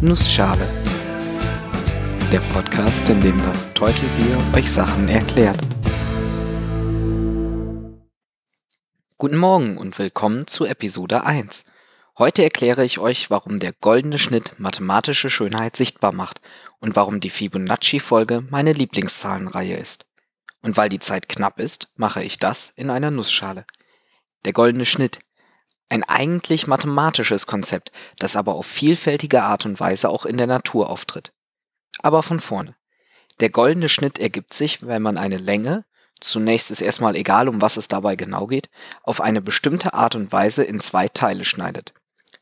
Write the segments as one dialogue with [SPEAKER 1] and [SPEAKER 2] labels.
[SPEAKER 1] Nussschale. Der Podcast, in dem das Teutelbier euch Sachen erklärt. Guten Morgen und willkommen zu Episode 1. Heute erkläre ich euch, warum der goldene Schnitt mathematische Schönheit sichtbar macht und warum die Fibonacci-Folge meine Lieblingszahlenreihe ist. Und weil die Zeit knapp ist, mache ich das in einer Nussschale. Der goldene Schnitt. Ein eigentlich mathematisches Konzept, das aber auf vielfältige Art und Weise auch in der Natur auftritt. Aber von vorne. Der goldene Schnitt ergibt sich, wenn man eine Länge, zunächst ist erstmal egal, um was es dabei genau geht, auf eine bestimmte Art und Weise in zwei Teile schneidet.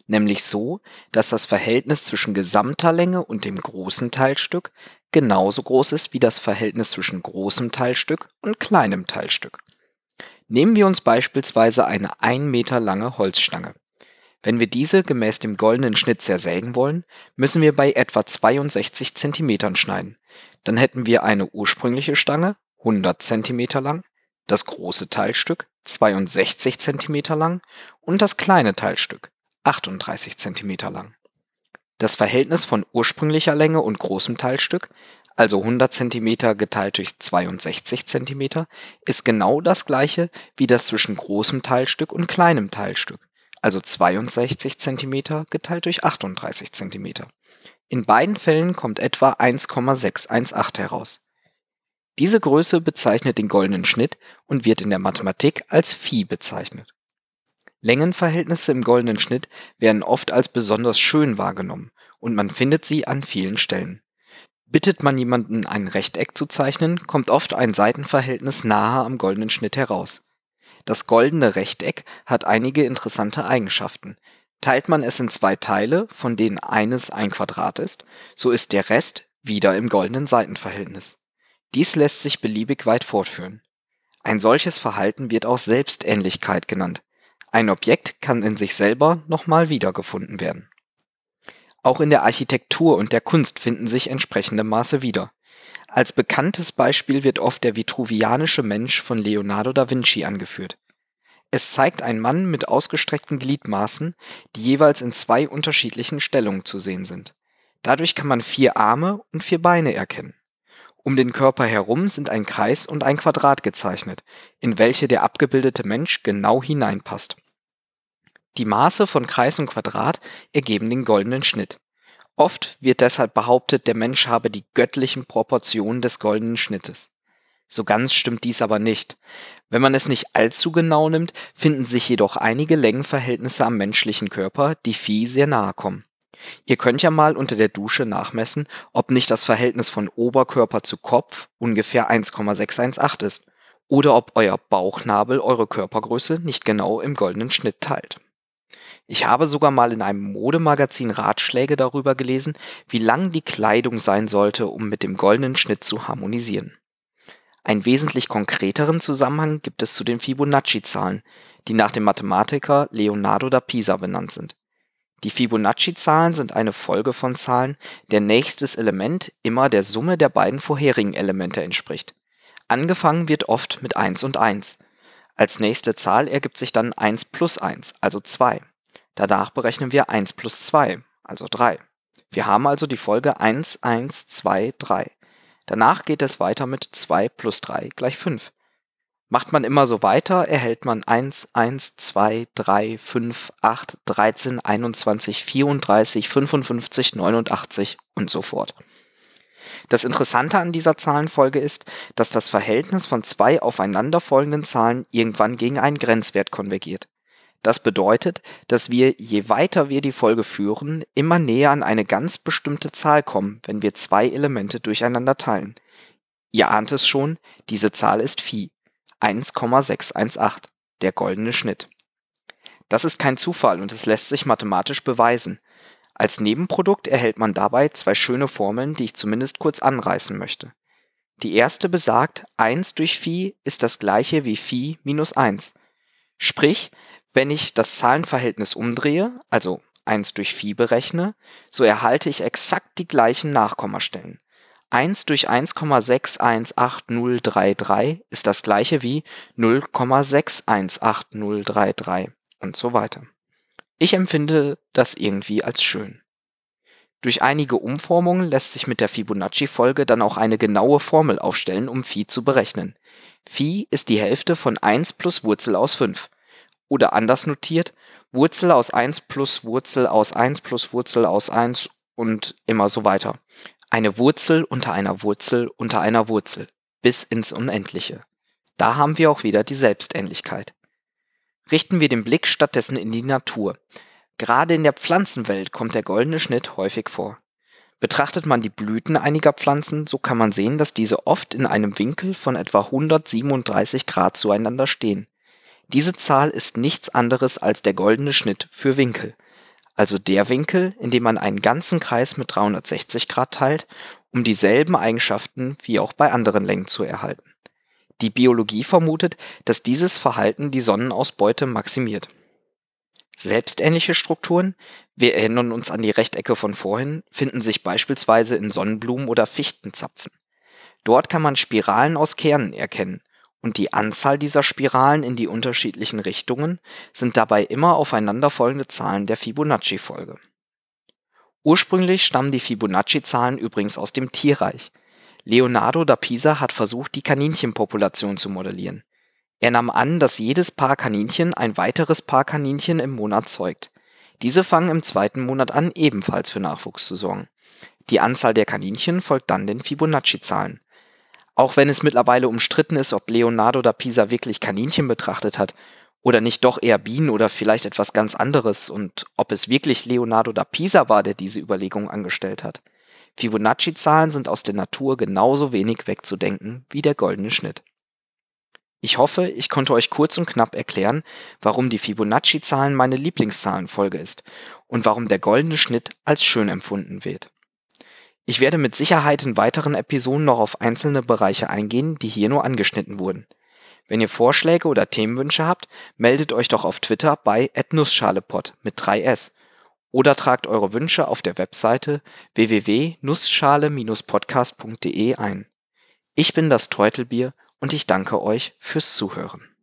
[SPEAKER 1] Nämlich so, dass das Verhältnis zwischen gesamter Länge und dem großen Teilstück genauso groß ist wie das Verhältnis zwischen großem Teilstück und kleinem Teilstück. Nehmen wir uns beispielsweise eine 1 Meter lange Holzstange. Wenn wir diese gemäß dem goldenen Schnitt zersägen wollen, müssen wir bei etwa 62 Zentimetern schneiden. Dann hätten wir eine ursprüngliche Stange, 100 Zentimeter lang, das große Teilstück, 62 Zentimeter lang und das kleine Teilstück, 38 Zentimeter lang. Das Verhältnis von ursprünglicher Länge und großem Teilstück also 100 cm geteilt durch 62 cm, ist genau das gleiche wie das zwischen großem Teilstück und kleinem Teilstück, also 62 cm geteilt durch 38 cm. In beiden Fällen kommt etwa 1,618 heraus. Diese Größe bezeichnet den goldenen Schnitt und wird in der Mathematik als Phi bezeichnet. Längenverhältnisse im goldenen Schnitt werden oft als besonders schön wahrgenommen und man findet sie an vielen Stellen Bittet man jemanden ein Rechteck zu zeichnen, kommt oft ein Seitenverhältnis nahe am goldenen Schnitt heraus. Das goldene Rechteck hat einige interessante Eigenschaften. Teilt man es in zwei Teile, von denen eines ein Quadrat ist, so ist der Rest wieder im goldenen Seitenverhältnis. Dies lässt sich beliebig weit fortführen. Ein solches Verhalten wird auch Selbstähnlichkeit genannt. Ein Objekt kann in sich selber nochmal wiedergefunden werden auch in der Architektur und der Kunst finden sich entsprechende Maße wieder. Als bekanntes Beispiel wird oft der vitruvianische Mensch von Leonardo da Vinci angeführt. Es zeigt einen Mann mit ausgestreckten Gliedmaßen, die jeweils in zwei unterschiedlichen Stellungen zu sehen sind. Dadurch kann man vier Arme und vier Beine erkennen. Um den Körper herum sind ein Kreis und ein Quadrat gezeichnet, in welche der abgebildete Mensch genau hineinpasst die Maße von Kreis und Quadrat ergeben den goldenen Schnitt. Oft wird deshalb behauptet, der Mensch habe die göttlichen Proportionen des goldenen Schnittes. So ganz stimmt dies aber nicht. Wenn man es nicht allzu genau nimmt, finden sich jedoch einige Längenverhältnisse am menschlichen Körper, die Vieh sehr nahe kommen. Ihr könnt ja mal unter der Dusche nachmessen, ob nicht das Verhältnis von Oberkörper zu Kopf ungefähr 1,618 ist oder ob euer Bauchnabel eure Körpergröße nicht genau im goldenen Schnitt teilt. Ich habe sogar mal in einem Modemagazin Ratschläge darüber gelesen, wie lang die Kleidung sein sollte, um mit dem goldenen Schnitt zu harmonisieren. Einen wesentlich konkreteren Zusammenhang gibt es zu den Fibonacci-Zahlen, die nach dem Mathematiker Leonardo da Pisa benannt sind. Die Fibonacci-Zahlen sind eine Folge von Zahlen, der nächstes Element immer der Summe der beiden vorherigen Elemente entspricht. Angefangen wird oft mit 1 und 1. Als nächste Zahl ergibt sich dann 1 plus 1, also 2. Danach berechnen wir 1 plus 2, also 3. Wir haben also die Folge 1, 1, 2, 3. Danach geht es weiter mit 2 plus 3 gleich 5. Macht man immer so weiter, erhält man 1, 1, 2, 3, 5, 8, 13, 21, 34, 55, 89 und so fort. Das Interessante an dieser Zahlenfolge ist, dass das Verhältnis von zwei aufeinanderfolgenden Zahlen irgendwann gegen einen Grenzwert konvergiert. Das bedeutet, dass wir, je weiter wir die Folge führen, immer näher an eine ganz bestimmte Zahl kommen, wenn wir zwei Elemente durcheinander teilen. Ihr ahnt es schon, diese Zahl ist Phi, 1,618, der goldene Schnitt. Das ist kein Zufall und es lässt sich mathematisch beweisen. Als Nebenprodukt erhält man dabei zwei schöne Formeln, die ich zumindest kurz anreißen möchte. Die erste besagt, 1 durch Phi ist das gleiche wie Phi minus 1. Sprich, wenn ich das Zahlenverhältnis umdrehe, also 1 durch Phi berechne, so erhalte ich exakt die gleichen Nachkommastellen. 1 durch 1,618033 ist das gleiche wie 0,618033 und so weiter. Ich empfinde das irgendwie als schön. Durch einige Umformungen lässt sich mit der Fibonacci-Folge dann auch eine genaue Formel aufstellen, um Phi zu berechnen. Phi ist die Hälfte von 1 plus Wurzel aus 5. Oder anders notiert, Wurzel aus 1 plus Wurzel aus 1 plus Wurzel aus 1 und immer so weiter. Eine Wurzel unter einer Wurzel unter einer Wurzel bis ins Unendliche. Da haben wir auch wieder die Selbstähnlichkeit. Richten wir den Blick stattdessen in die Natur. Gerade in der Pflanzenwelt kommt der goldene Schnitt häufig vor. Betrachtet man die Blüten einiger Pflanzen, so kann man sehen, dass diese oft in einem Winkel von etwa 137 Grad zueinander stehen. Diese Zahl ist nichts anderes als der goldene Schnitt für Winkel, also der Winkel, in dem man einen ganzen Kreis mit 360 Grad teilt, um dieselben Eigenschaften wie auch bei anderen Längen zu erhalten. Die Biologie vermutet, dass dieses Verhalten die Sonnenausbeute maximiert Selbstähnliche Strukturen, wir erinnern uns an die Rechtecke von vorhin, finden sich beispielsweise in Sonnenblumen oder Fichtenzapfen. Dort kann man Spiralen aus Kernen erkennen und die Anzahl dieser Spiralen in die unterschiedlichen Richtungen sind dabei immer aufeinanderfolgende Zahlen der Fibonacci-Folge. Ursprünglich stammen die Fibonacci-Zahlen übrigens aus dem Tierreich. Leonardo da Pisa hat versucht, die Kaninchenpopulation zu modellieren er nahm an, dass jedes Paar Kaninchen ein weiteres Paar Kaninchen im Monat zeugt. Diese fangen im zweiten Monat an, ebenfalls für Nachwuchs zu sorgen. Die Anzahl der Kaninchen folgt dann den Fibonacci-Zahlen. Auch wenn es mittlerweile umstritten ist, ob Leonardo da Pisa wirklich Kaninchen betrachtet hat oder nicht doch eher Bienen oder vielleicht etwas ganz anderes und ob es wirklich Leonardo da Pisa war, der diese Überlegung angestellt hat. Fibonacci-Zahlen sind aus der Natur genauso wenig wegzudenken wie der goldene Schnitt ich hoffe, ich konnte euch kurz und knapp erklären, warum die Fibonacci-Zahlen meine Lieblingszahlenfolge ist und warum der goldene Schnitt als schön empfunden wird. Ich werde mit Sicherheit in weiteren Episoden noch auf einzelne Bereiche eingehen, die hier nur angeschnitten wurden. Wenn ihr Vorschläge oder Themenwünsche habt, meldet euch doch auf Twitter bei @nussschalepod mit 3s oder tragt eure Wünsche auf der Webseite www.nussschale-podcast.de ein. Ich bin das Teutelbier und ich danke euch fürs Zuhören.